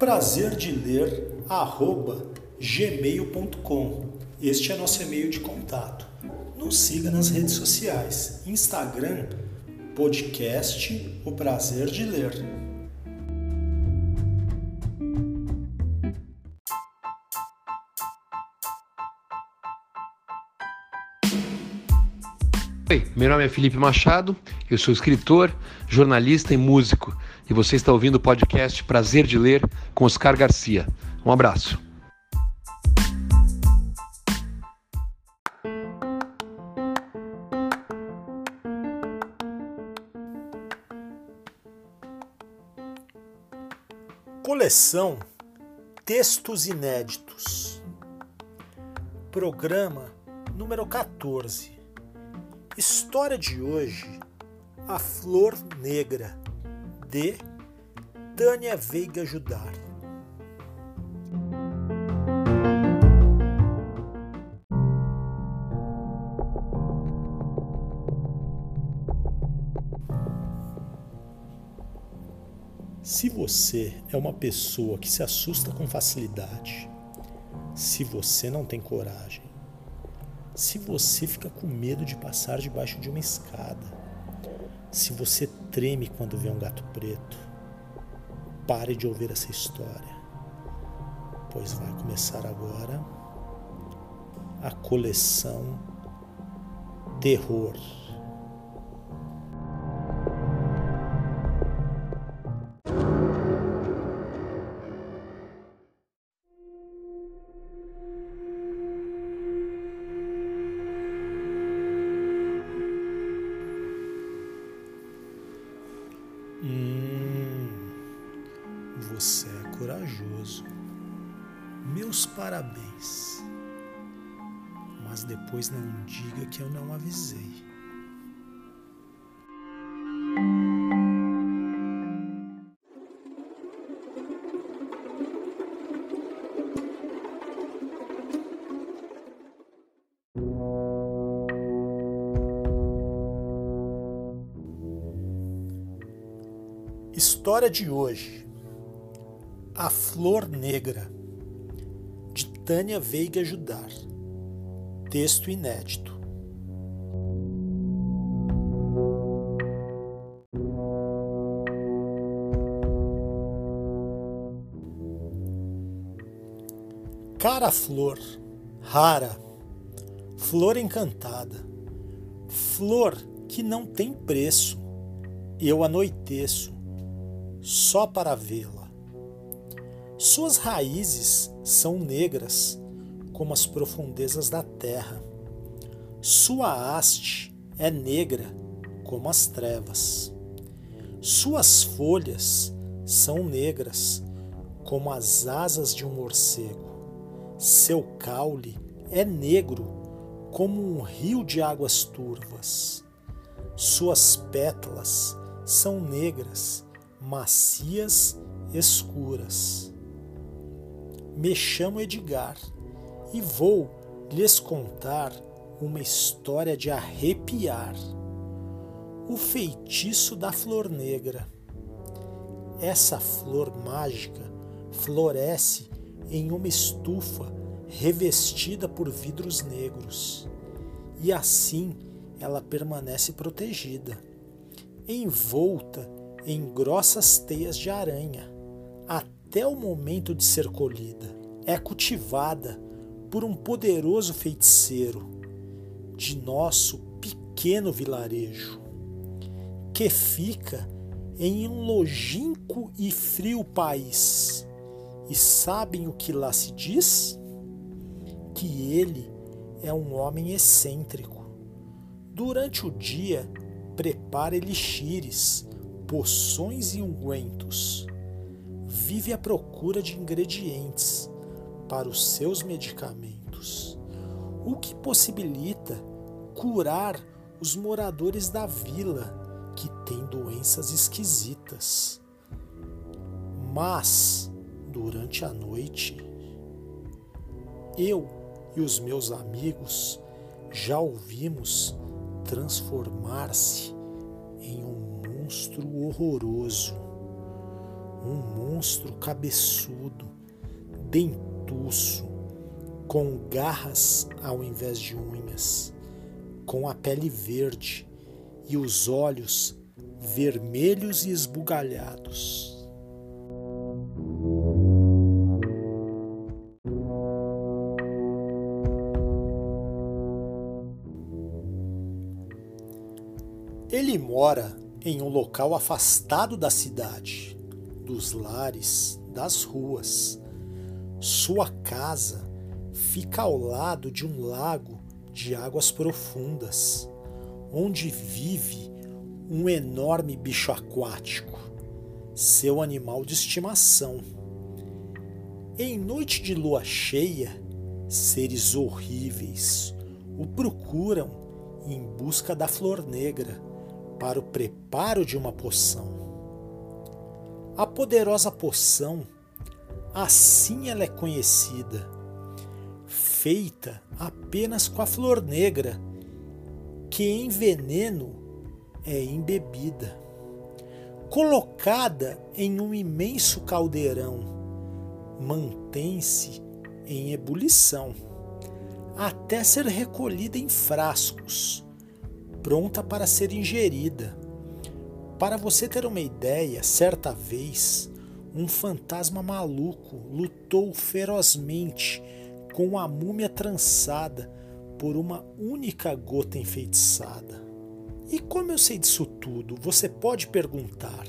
Prazer de ler arroba gmail.com. Este é nosso e-mail de contato. Nos siga nas redes sociais, Instagram, podcast O Prazer de Ler. Oi, meu nome é Felipe Machado, eu sou escritor, jornalista e músico e você está ouvindo o podcast Prazer de Ler com Oscar Garcia. Um abraço. Coleção Textos Inéditos. Programa número 14. História de hoje: A Flor Negra de Tânia Veiga Judar. Se você é uma pessoa que se assusta com facilidade, se você não tem coragem, se você fica com medo de passar debaixo de uma escada, se você treme quando vê um gato preto, pare de ouvir essa história, pois vai começar agora a coleção Terror. Corajoso. Meus parabéns. Mas depois não diga que eu não avisei. História de hoje a Flor Negra, de Tânia Veiga Judar. Texto inédito. Cara flor, rara, flor encantada, flor que não tem preço, eu anoiteço só para vê-la suas raízes são negras como as profundezas da terra. Sua haste é negra como as trevas. Suas folhas são negras como as asas de um morcego. Seu caule é negro como um rio de águas turvas. Suas pétalas são negras, macias, escuras me chamo Edgar e vou lhes contar uma história de arrepiar. O feitiço da flor negra. Essa flor mágica floresce em uma estufa revestida por vidros negros, e assim ela permanece protegida. envolta em grossas teias de aranha, até o momento de ser colhida. É cultivada por um poderoso feiticeiro de nosso pequeno vilarejo, que fica em um longínquo e frio país. E sabem o que lá se diz? Que ele é um homem excêntrico. Durante o dia, prepara elixires, poções e ungüentos. Vive à procura de ingredientes para os seus medicamentos, o que possibilita curar os moradores da vila que têm doenças esquisitas. Mas, durante a noite, eu e os meus amigos já ouvimos transformar-se em um monstro horroroso, um monstro cabeçudo, dentuço, com garras ao invés de unhas, com a pele verde e os olhos vermelhos e esbugalhados. Ele mora em um local afastado da cidade, dos lares, das ruas. Sua casa fica ao lado de um lago de águas profundas, onde vive um enorme bicho aquático, seu animal de estimação. Em noite de lua cheia, seres horríveis o procuram em busca da flor negra para o preparo de uma poção. A poderosa poção, assim ela é conhecida, feita apenas com a flor negra, que em veneno é embebida. Colocada em um imenso caldeirão, mantém-se em ebulição, até ser recolhida em frascos pronta para ser ingerida. Para você ter uma ideia, certa vez, um fantasma maluco lutou ferozmente com a múmia trançada por uma única gota enfeitiçada. E como eu sei disso tudo, você pode perguntar.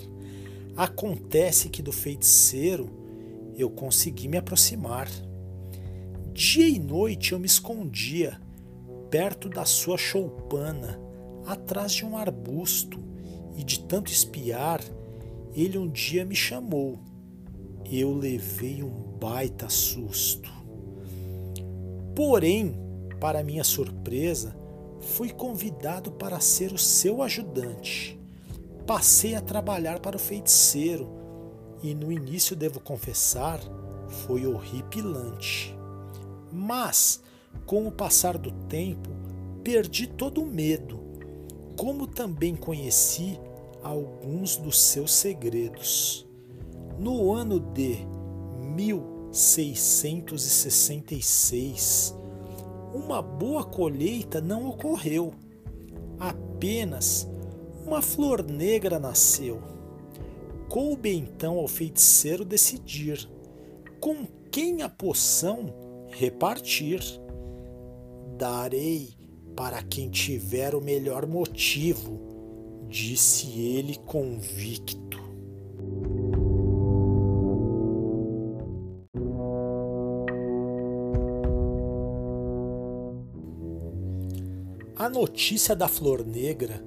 Acontece que do feiticeiro eu consegui me aproximar. Dia e noite eu me escondia perto da sua choupana atrás de um arbusto, e de tanto espiar, ele um dia me chamou. Eu levei um baita susto. Porém, para minha surpresa, fui convidado para ser o seu ajudante. Passei a trabalhar para o feiticeiro e no início, devo confessar, foi horripilante. Mas, com o passar do tempo, perdi todo o medo como também conheci alguns dos seus segredos. No ano de 1666, uma boa colheita não ocorreu. Apenas uma flor negra nasceu. Coube então ao feiticeiro decidir com quem a poção repartir. Darei para quem tiver o melhor motivo, disse ele convicto. A notícia da flor negra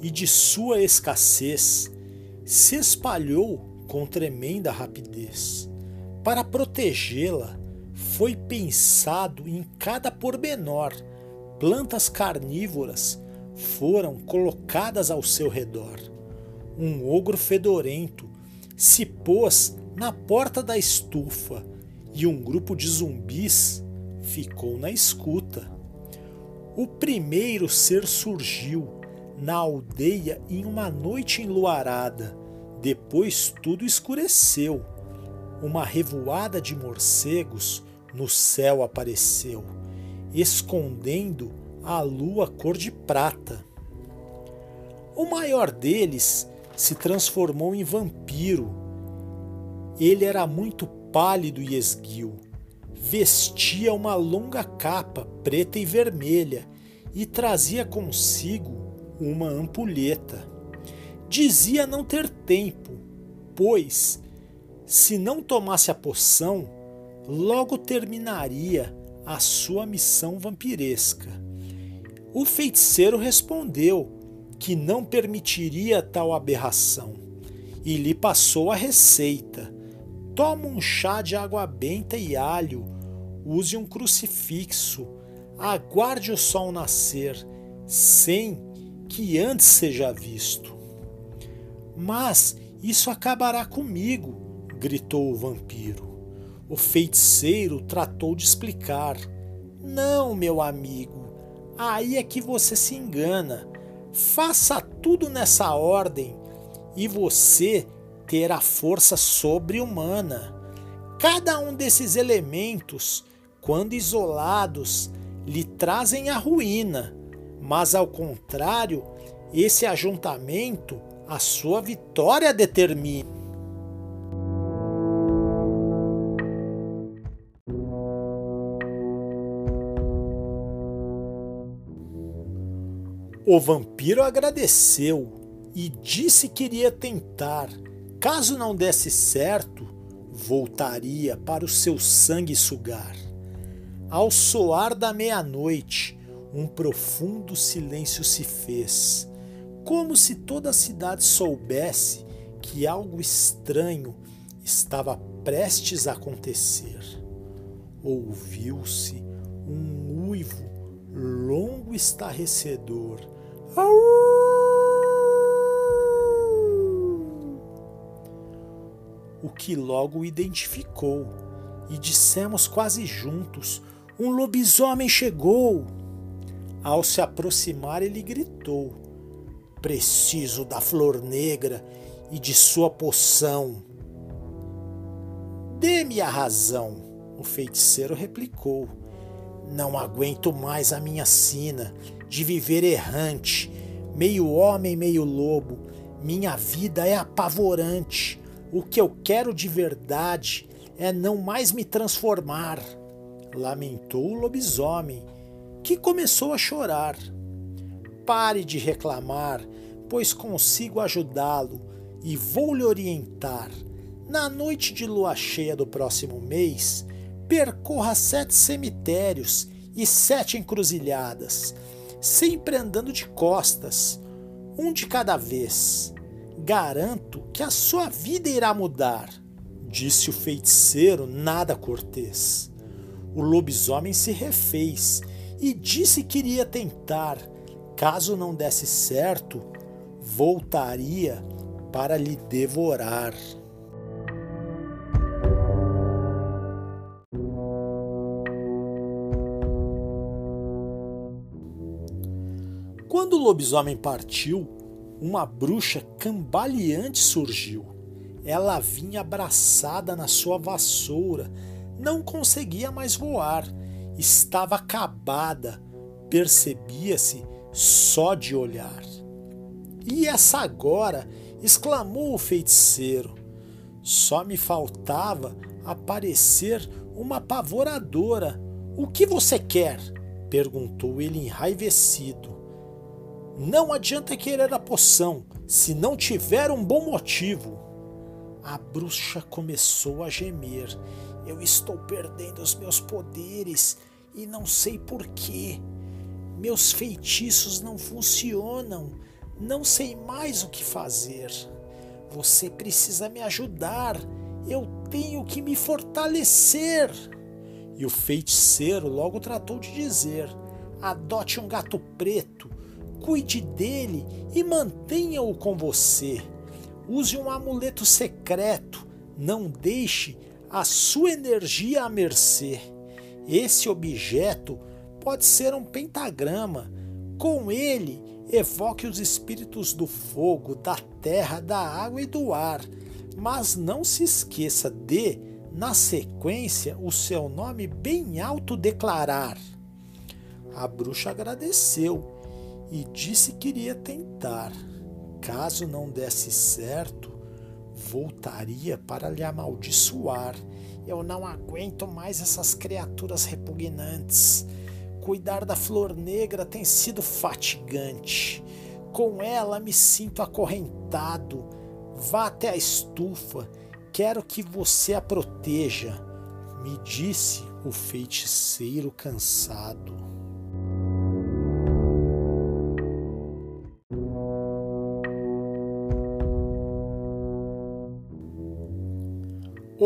e de sua escassez se espalhou com tremenda rapidez. Para protegê-la, foi pensado em cada pormenor plantas carnívoras foram colocadas ao seu redor. Um ogro fedorento se pôs na porta da estufa e um grupo de zumbis ficou na escuta. O primeiro ser surgiu na aldeia em uma noite enluarada. Depois tudo escureceu. Uma revoada de morcegos no céu apareceu escondendo a lua cor de prata. O maior deles se transformou em vampiro. Ele era muito pálido e esguio. Vestia uma longa capa preta e vermelha e trazia consigo uma ampulheta. Dizia não ter tempo, pois, se não tomasse a poção, logo terminaria a sua missão vampiresca. O feiticeiro respondeu que não permitiria tal aberração e lhe passou a receita. Toma um chá de água benta e alho, use um crucifixo, aguarde o sol nascer, sem que antes seja visto. Mas isso acabará comigo, gritou o vampiro. O feiticeiro tratou de explicar. Não, meu amigo, aí é que você se engana. Faça tudo nessa ordem e você terá força sobre-humana. Cada um desses elementos, quando isolados, lhe trazem a ruína, mas ao contrário, esse ajuntamento a sua vitória determina. O vampiro agradeceu e disse que iria tentar. Caso não desse certo, voltaria para o seu sangue sugar. Ao soar da meia-noite, um profundo silêncio se fez, como se toda a cidade soubesse que algo estranho estava prestes a acontecer. Ouviu-se um uivo longo estarrecedor o que logo identificou, e dissemos quase juntos: Um lobisomem chegou! Ao se aproximar, ele gritou: Preciso da flor negra e de sua poção. Dê-me a razão, o feiticeiro replicou. Não aguento mais a minha sina de viver errante, meio homem, meio lobo. Minha vida é apavorante. O que eu quero de verdade é não mais me transformar. Lamentou o lobisomem, que começou a chorar. Pare de reclamar, pois consigo ajudá-lo e vou lhe orientar. Na noite de lua cheia do próximo mês, percorra sete cemitérios e sete encruzilhadas sempre andando de costas, um de cada vez. Garanto que a sua vida irá mudar, disse o feiticeiro, nada cortês. O lobisomem se refez e disse que iria tentar. Caso não desse certo, voltaria para lhe devorar. Quando o lobisomem partiu, uma bruxa cambaleante surgiu. Ela vinha abraçada na sua vassoura, não conseguia mais voar, estava acabada, percebia-se só de olhar. E essa agora? exclamou o feiticeiro. Só me faltava aparecer uma apavoradora. O que você quer? perguntou ele enraivecido. Não adianta querer a poção se não tiver um bom motivo. A bruxa começou a gemer. Eu estou perdendo os meus poderes e não sei porquê. Meus feitiços não funcionam. Não sei mais o que fazer. Você precisa me ajudar. Eu tenho que me fortalecer. E o feiticeiro logo tratou de dizer: adote um gato preto Cuide dele e mantenha-o com você. Use um amuleto secreto. Não deixe a sua energia à mercê. Esse objeto pode ser um pentagrama. Com ele, evoque os espíritos do fogo, da terra, da água e do ar. Mas não se esqueça de, na sequência, o seu nome bem alto declarar. A bruxa agradeceu e disse que iria tentar. caso não desse certo, voltaria para lhe amaldiçoar. Eu não aguento mais essas criaturas repugnantes. Cuidar da flor negra tem sido fatigante. Com ela me sinto acorrentado. Vá até a estufa. Quero que você a proteja, me disse o feiticeiro cansado.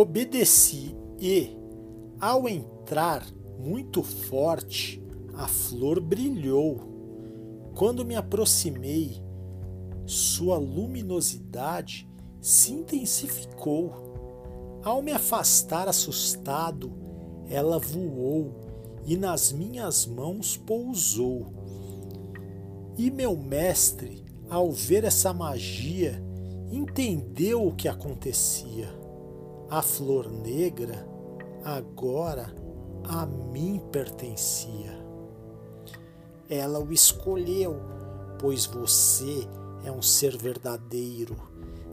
Obedeci e, ao entrar muito forte, a flor brilhou. Quando me aproximei, sua luminosidade se intensificou. Ao me afastar assustado, ela voou e nas minhas mãos pousou. E meu mestre, ao ver essa magia, entendeu o que acontecia a flor negra agora a mim pertencia. Ela o escolheu, pois você é um ser verdadeiro.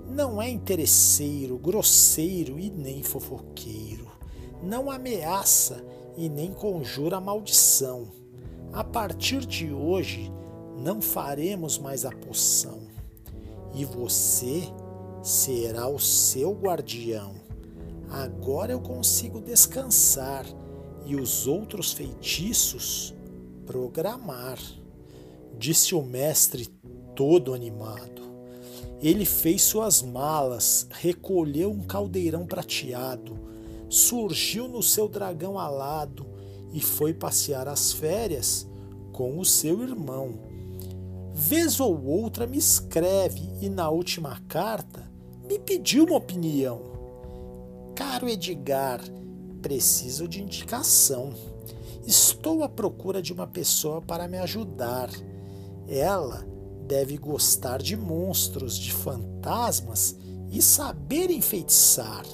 Não é interesseiro, grosseiro e nem fofoqueiro. Não ameaça e nem conjura maldição. A partir de hoje, não faremos mais a poção. E você será o seu guardião. Agora eu consigo descansar e os outros feitiços programar, disse o mestre todo animado. Ele fez suas malas, recolheu um caldeirão prateado, surgiu no seu dragão alado e foi passear as férias com o seu irmão. Vez ou outra me escreve e na última carta me pediu uma opinião. Caro Edgar, preciso de indicação. Estou à procura de uma pessoa para me ajudar. Ela deve gostar de monstros, de fantasmas e saber enfeitiçar.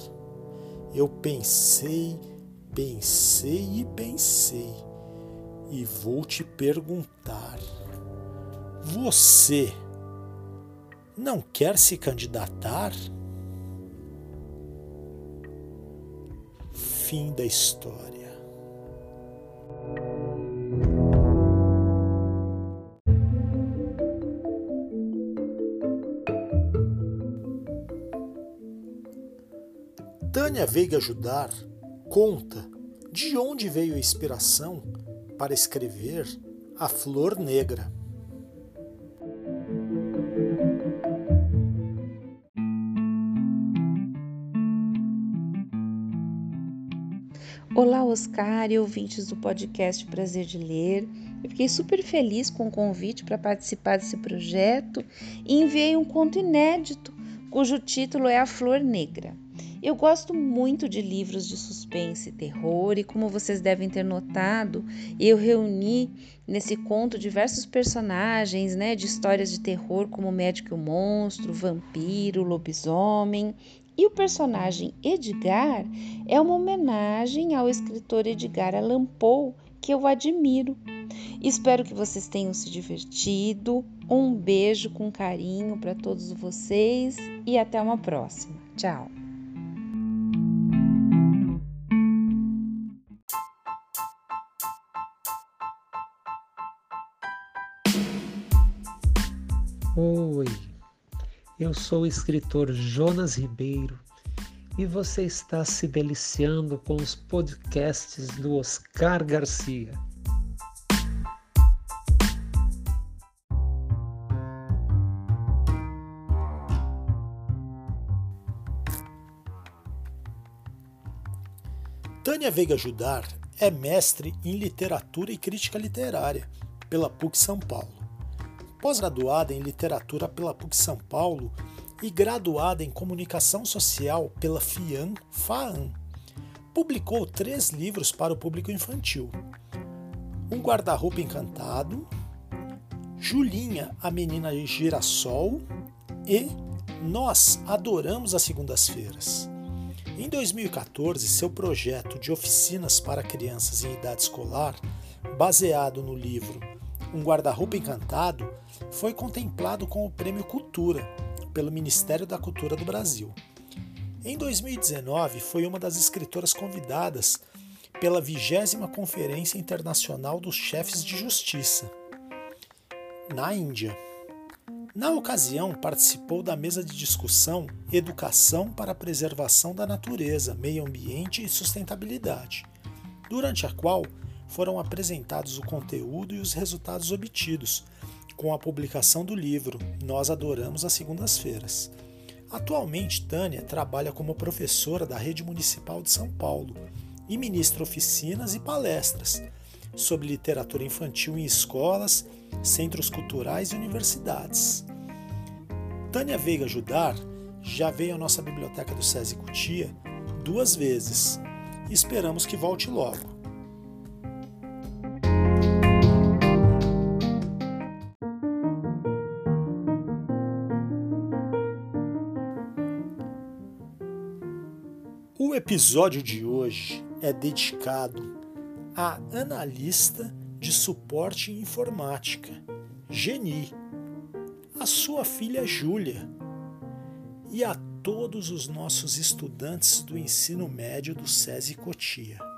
Eu pensei, pensei e pensei, e vou te perguntar: você não quer se candidatar? Fim da história. Tânia Veiga Ajudar conta de onde veio a inspiração para escrever A Flor Negra. Oscar e ouvintes do podcast Prazer de Ler. Eu fiquei super feliz com o convite para participar desse projeto e enviei um conto inédito, cujo título é A Flor Negra. Eu gosto muito de livros de suspense e terror, e como vocês devem ter notado, eu reuni nesse conto diversos personagens né, de histórias de terror, como o médico e o monstro, o vampiro, o lobisomem, e o personagem Edgar é uma homenagem ao escritor Edgar Allan Poe, que eu admiro. Espero que vocês tenham se divertido. Um beijo com carinho para todos vocês e até uma próxima. Tchau. Oi, eu sou o escritor Jonas Ribeiro e você está se deliciando com os podcasts do Oscar Garcia. Tânia Veiga Judar é mestre em literatura e crítica literária pela PUC São Paulo pós-graduada em literatura pela PUC São Paulo e graduada em comunicação social pela FIAM FAAM. Publicou três livros para o público infantil: Um Guarda-Roupa Encantado, Julinha, a Menina Girassol e Nós Adoramos as Segundas-Feiras. Em 2014, seu projeto de oficinas para crianças em idade escolar, baseado no livro Um Guarda-Roupa Encantado foi contemplado com o Prêmio Cultura pelo Ministério da Cultura do Brasil. Em 2019, foi uma das escritoras convidadas pela 20 Conferência Internacional dos Chefes de Justiça, na Índia. Na ocasião, participou da mesa de discussão Educação para a Preservação da Natureza, Meio Ambiente e Sustentabilidade, durante a qual foram apresentados o conteúdo e os resultados obtidos com a publicação do livro Nós Adoramos as Segundas-Feiras. Atualmente, Tânia trabalha como professora da Rede Municipal de São Paulo e ministra oficinas e palestras sobre literatura infantil em escolas, centros culturais e universidades. Tânia Veiga Judar já veio à nossa biblioteca do SESI Cutia duas vezes esperamos que volte logo. Episódio de hoje é dedicado à analista de suporte em informática, Geni, a sua filha Júlia e a todos os nossos estudantes do ensino médio do SESI Cotia.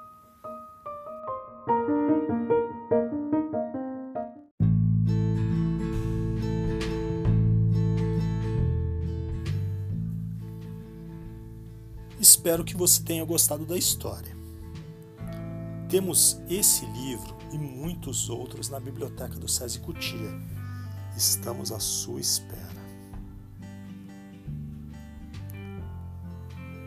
Espero que você tenha gostado da história. Temos esse livro e muitos outros na biblioteca do SESI Cutia. Estamos à sua espera.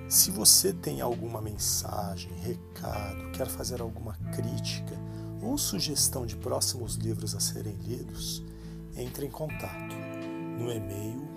Se você tem alguma mensagem, recado, quer fazer alguma crítica ou sugestão de próximos livros a serem lidos, entre em contato no e-mail